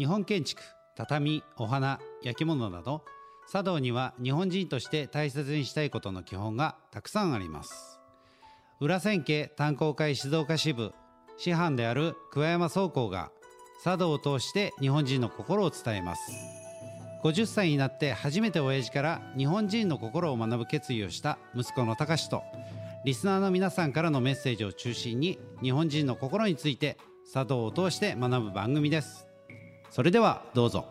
日本建築畳お花焼き物など茶道には日本人として大切にしたいことの基本がたくさんあります。裏千家炭鉱会静岡支部師範である桑山総工が茶道を通して日本人の心を伝えます。50歳になって初めて親父から日本人の心を学ぶ決意をした息子の隆とリスナーの皆さんからのメッセージを中心に日本人の心について茶道を通して学ぶ番組です。それではどうぞ。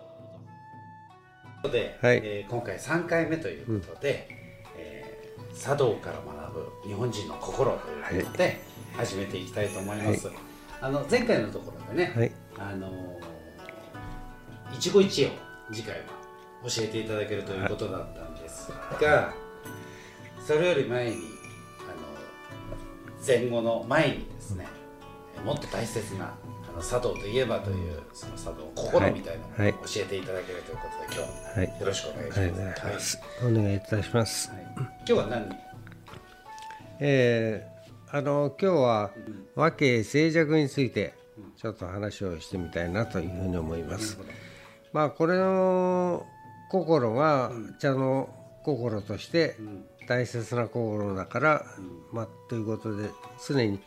で、はい、えー、今回3回目ということで、うん、えー、茶道から学ぶ日本人の心ということで始めていきたいと思います、はい、あの前回のところでね、はい、あの一期一会を次回は教えていただけるということだったんですがそれより前にあの前後の前にですねもっと大切なあの佐藤といえばというその佐藤心みたいなのを教えていただけるということで、今日はよろしくお願いします。はい、お願い。い。たします。はい、今日は何えー、あの今日は和慶静寂につい。てちょっと話をしてみたい。なとい。うふうに思い。ます。まあこれの心が茶の心として大切な心だから、まあ、とい。うことで常に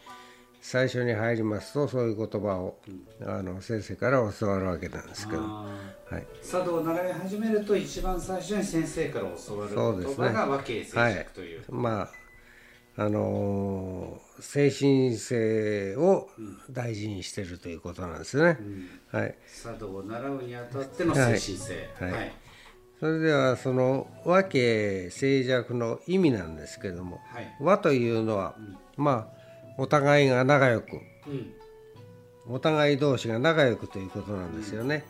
最初に入りますとそういう言葉を、あの先生から教わるわけなんですけど、はい、茶道を習い始めると一番最初に先生から教わる言葉が和敬静寂という。まああのー、精神性を大事にしてるということなんですね。うん、はい。茶道を習うにあたっての精神性。はい。はい。それではその和敬静寂の意味なんですけども、はい、和というのは、うん、まあお互いが仲良く、うん、お互い同士が仲良くということなんですよね。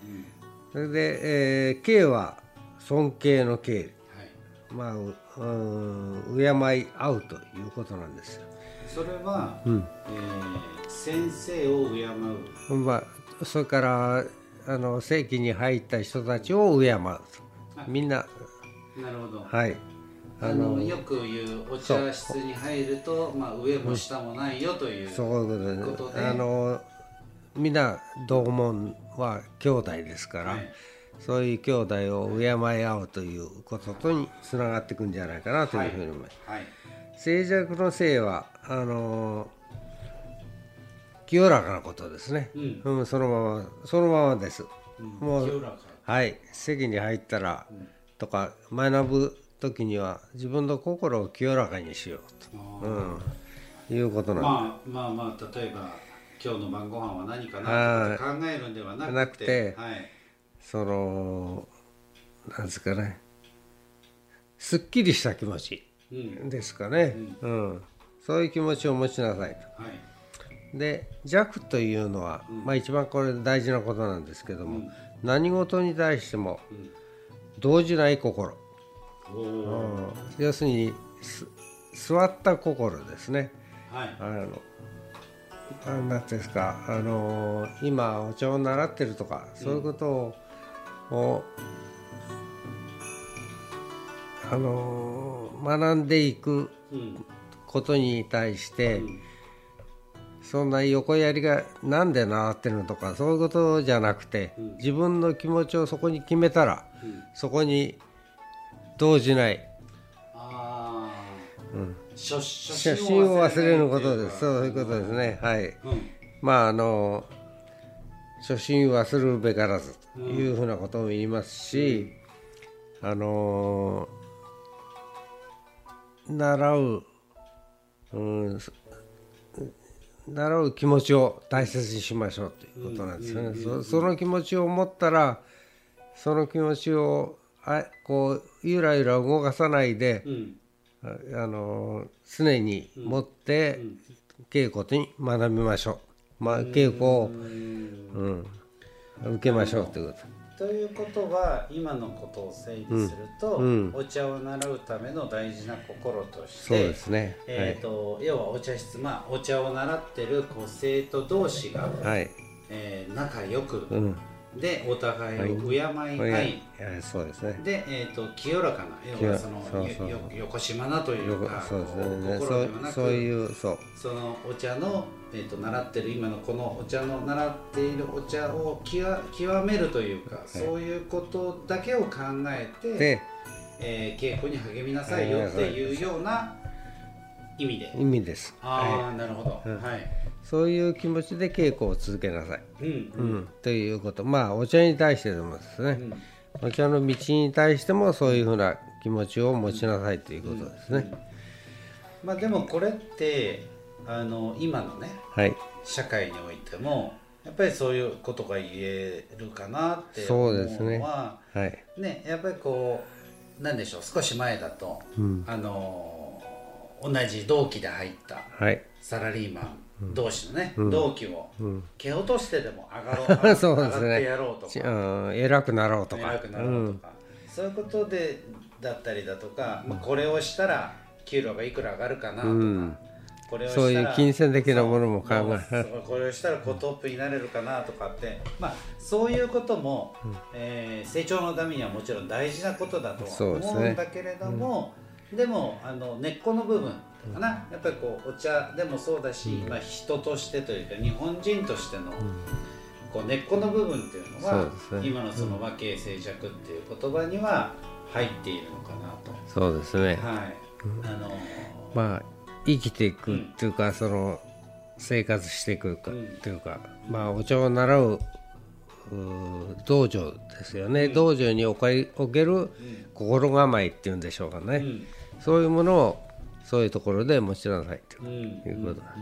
それで、えー、敬は尊敬の敬、はい、まあうん敬い合うということなんですよ。それは、うん、えー、先生を敬う。まあそれからあの正規に入った人たちを敬うと。みんな。なるほど。はいあのよく言うお茶室に入ると、まあ、上も下もないよということで。あのみんな同門は兄弟ですから、はい、そういう兄弟を敬い合うということとにつながっていくんじゃないかなというふうに思います。はい。はい、静寂の性はあの清らかなことですね、うん、うん、そのままそのままです、うん、もうはい。席に入ったら、とか学ぶ時には自分の心を清らかにしようと、うん、いうことなんまあまあまあ例えば今日の晩ご飯は何かなと考えるんではなくて。なくて、はい、そのなんですかね。すっきりした気持ちですかね、うん、うん、そういう気持ちを持ちなさいと。はい。で弱というのは、うん、まあ、一番これ大事なことなんですけども、うん、何事に対しても動じない心、うん、要するに座った心ですね。はい、あの何ていうんですかあの今お茶を習ってるとかそういうことを、をあの学んでいくことに対して、うん。そんな横やりがなんで習ってるのとかそういうことじゃなくて、うん、自分の気持ちをそこに決めたら、うん、そこに動じない。あうん、初心を忘れることです。そういうことですね。はい、うん、まああの初心忘るべからずというふうなことも言いますし、あの習う、うん、習う気持ちを大切にしましょうということなんですよね。その気持ちを持ったらその気持ちをあこうゆらゆら動かさないで、うん、あの常に持って稽古に学びましょう、まあ、稽古を、うん、受けましょうということ。ということは今のことを整理すると、うん。うん、お茶を習うための大事な心としてそうですね、えーと、はい、要はお茶室、まあ、お茶を習ってるこう生徒同士が、はい。えー、仲良く、うん、でお互いを敬い合い、はい、そうですね。で、えーと、清らかな要はそのそうそう。よよこしまなというかそうですね。心ではなくそういうそう。そのお茶の、えーと、習ってる今のこのお茶の習っているお茶を極極めるというか、はい、そういうことだけを考えてで、えー、稽古に励みなさいよっていうような意味で。意味です。ああ、はい、なるほど、はいそういう気持ちで稽古を続けなさい、うん。うん、ということ。まあお茶に対してでもですね、お茶の道に対してもそういうふうな気持ちを持ちなさいということですね。まあ、でもこれってあの今のね、はい、社会においてもやっぱりそういうことが言えるかなって思うのはそうですね,、はい、ねやっぱりこうなんでしょう少し前だと、うん、あの同じ同期で入ったサラリーマン同士のね、うん、同期を蹴落としてでも 上がろう、そうですね、上がってやろうとか、うん、偉くなろうとか。偉くなろうとか、そういうことでだったりだとか、まあ、これをしたら給料がいくら上がるかなとか、これをそういう金銭的なものも考えこれをしたらこうトップになれるかなとかって、まあ、そういうことも、うん、えー、成長のためにはもちろん大事なことだとは思うんだけれどもで、でもあの根っこの部分かな、やっぱりこうお茶でもそうだし、まあ、人としてというか日本人としての、こう根っこの部分っていうのは、ね、今のその和敬静寂っていう言葉には入っているのかなと。そうですね、はい。あのー、まあ生きていくっていうか、うん、その生活していくかっていうか、うん、まあお茶を習う道場ですよね、うん、道場に置ける心構えっていうんでしょうかね、そういうものをそういうところで持ちなさいということだ。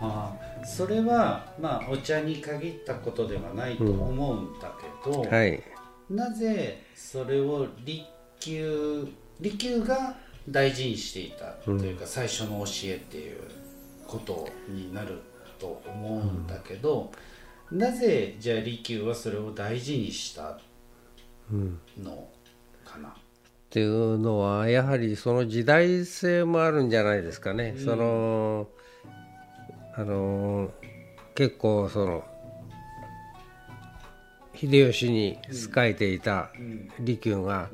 あそれはまあお茶に限ったことではないと思うんだけど、うんはい、なぜそれを利休利休が大事にしていたというか、うん、最初の教えっていうことになると思うんだけど、うん、なぜじゃあ利休はそれを大事にしたのかな、っていうのはやはりその時代性もあるんじゃないですかね。うん、そのあの結構その秀吉に仕えていた利休が、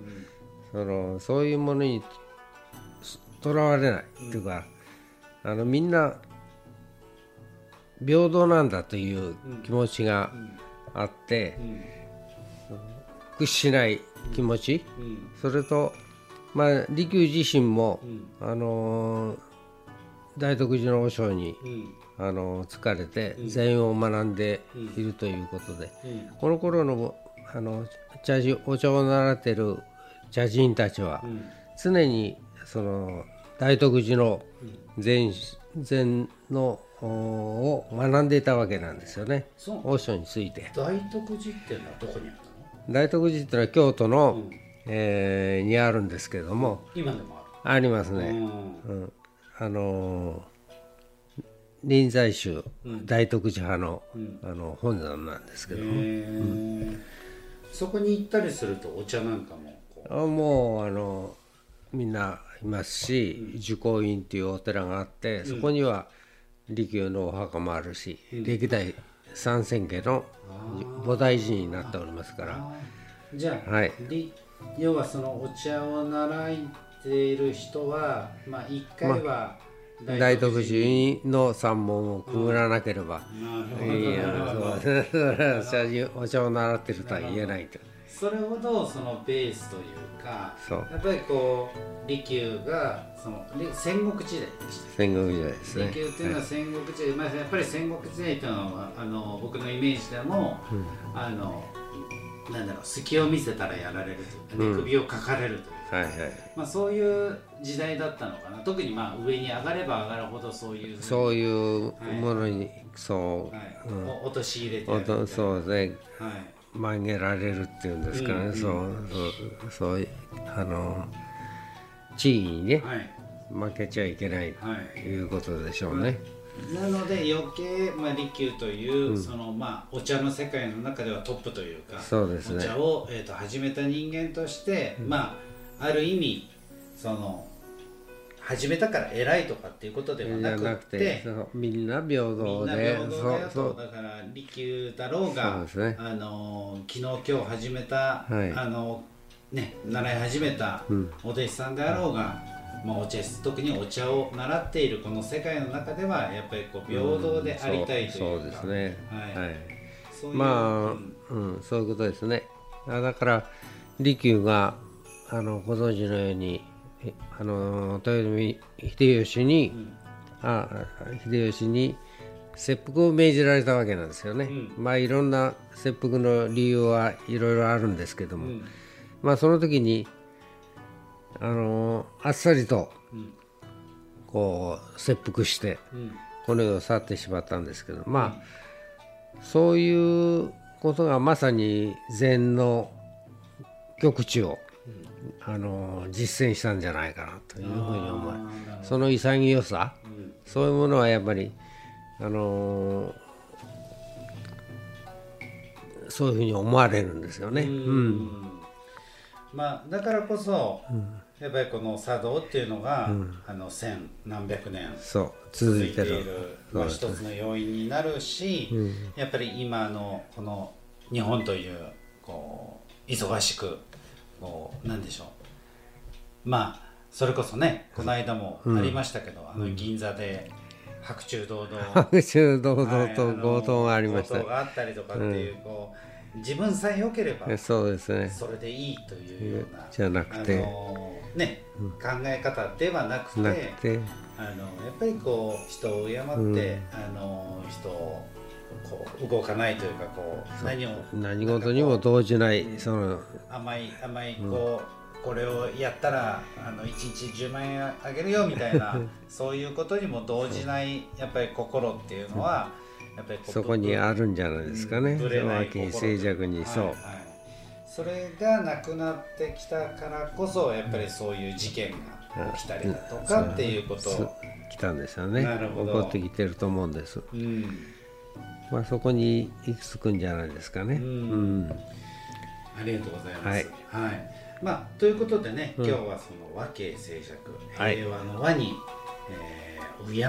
そのそういうものにとらわれないっていうか、あのみんな平等なんだという気持ちがあって、屈しない気持ち、うん、それと、まあ、利休自身も、うん、あのー、大徳寺の和尚に、うん、あのー、疲れて禅を学んでいるということで、この頃のあの茶事お茶を習っている茶人たちは、常にその大徳寺の禅禅のを学んでいたわけなんですよね。和尚について。大徳寺っていうのはどこにある大徳寺っていうのは京都の、うん、えー、にあるんですけども。今でもある。ありますね、うん、あの臨済宗、大徳寺派の,、あの本山なんですけども、そこに行ったりするとお茶なんかもあもうあのみんないますし、受講院っていうお寺があってそこには利休のお墓もあるし、歴代三千家の菩提寺になっておりますから。じゃあ、はい、要はそのお茶を習っている人はまあ一回は、まあ、大徳寺の三門をくぐらなければ、うん、いやそう。お茶を習ってるとは言えないと。それほどそのベースというかやっぱりこう利休がその戦国時代でした戦国時代ですね。利休っていうのは戦国時代、はい、まあ、やっぱり戦国時代というのはあの僕のイメージでも、うん、あのなんだろう隙を見せたらやられるというか、ね、首をかかれるというか、はいはい。まあ、そういう時代だったのかな。特にまあ上に上がれば上がるほどそういうそういうものに、はい、そう、はい。うん、陥れてそうですね、はい曲げられるっていうんですかね、うんうん、そうそうそうあの地位にね、はい、負けちゃいけないとい。うことでしょうね。なので余計、まあ、利休という、うん、そのまあ、お茶の世界の中ではトップというかそうです、ね、お茶を、えーと、始めた人間として、うん、まあ、ある意味その始めたから偉いとかっていうことではなくてみんな平等でそうだから利休だろうが、ね、あの昨日今日始めた、はい、あのね習い始めたお弟子さんであろうが、うん、まあ、お茶特にお茶を習っているこの世界の中ではやっぱりこう平等でありたいというか、うん、そうですね。はい、はい、まあ、うん、そういうことですね。だから利休があのご存知のようにあの豊臣秀吉に、うん、あ秀吉に切腹を命じられたわけなんですよね、うん、まあいろんな切腹の理由はいろいろあるんですけども、うん、まあその時にあのあっさりとこう切腹してこの世を去ってしまったんですけどまあそういうことがまさに禅の極地をあの実践したんじゃないかなというふうに思いその潔さ、うん、そういうものはやっぱりあのそういうふうに思われるんですよね。うん、まあ、だからこそ、やっぱりこの茶道っていうのが、あの千何百年続いているまあ、一つの要因になるし、やっぱり今のこの日本というこう忙しくこうなんでしょう。まあそれこそねこの間もありましたけど、あの銀座で白昼堂々。白昼堂々と強盗がありました、強盗があったりとかっていう、こう自分さえ良ければそうですね。それでいいというようなじゃなくて、ね、考え方ではなくてあのやっぱりこう人を敬って、あの人をこう動かないというかこう何を何事にも動じないその。甘い甘いこう、これをやったらあの1日10万円あげるよみたいな そういうことにも動じないやっぱり心っていうのは、やっぱりそこにあるんじゃないですかね。ぶれない静寂に。そう、はいはい、それがなくなってきたからこそやっぱりそういう事件が起きたりだとかっていうことを、来たんですよね。起こってきてると思うんです。うんまあ、そこに行き着くんじゃないですかね。うん、ありがとうございます。はい、はい、まあ、ということでね、今日はその和敬静寂、平和の和に、えー、敬い、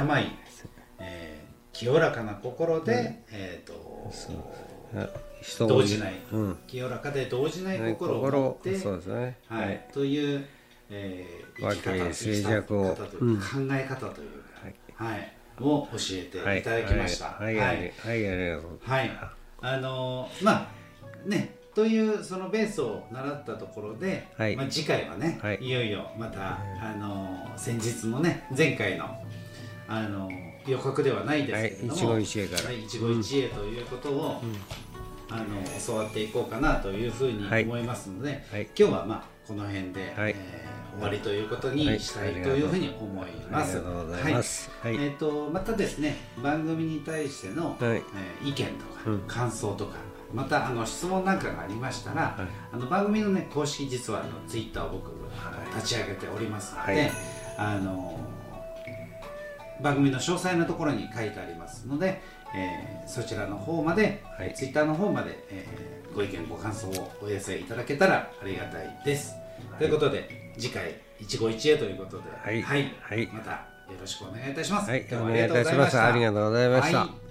えー、清らかな心で、うん、えっ、ー、と動じない、うん、清らかで動じない心を持って、そうですね、はい、という、えー、生き方静寂を、考え方というか、はい、はいを教えてい。ただきました。はい、はい、はい、ありがとう。はい、あのー、まあね。というそのベースを習ったところで、はい、まあ、次回はね、はい、いよいよまた、あのー、先日のね前回の、あのー、予告ではないですけれども、はい、一期一会から、一期一会ということを、うん、あの教わっていこうかなというふうに思いますので、今日はまあこの辺で、はい、えー終わりということにしたいというふうに思います。はい、はい、えっ、ー、とまたですね番組に対しての、はい、えー、意見とか、うん、感想とか。またあの質問なんかがありましたら、はい、あの番組のね公式実はあのツイッターを僕、立ち上げておりますので、あの番組の詳細のところに書いてありますので、えー、そちらの方まで、はい、ツイッターの方まで、えー、ご意見ご感想をお寄せいただけたらありがたいです。ということで次回一期一会ということで、はい、はい、はい、またよろしくお願いいたします。はい、お願いいたします。ありがとうございました。はい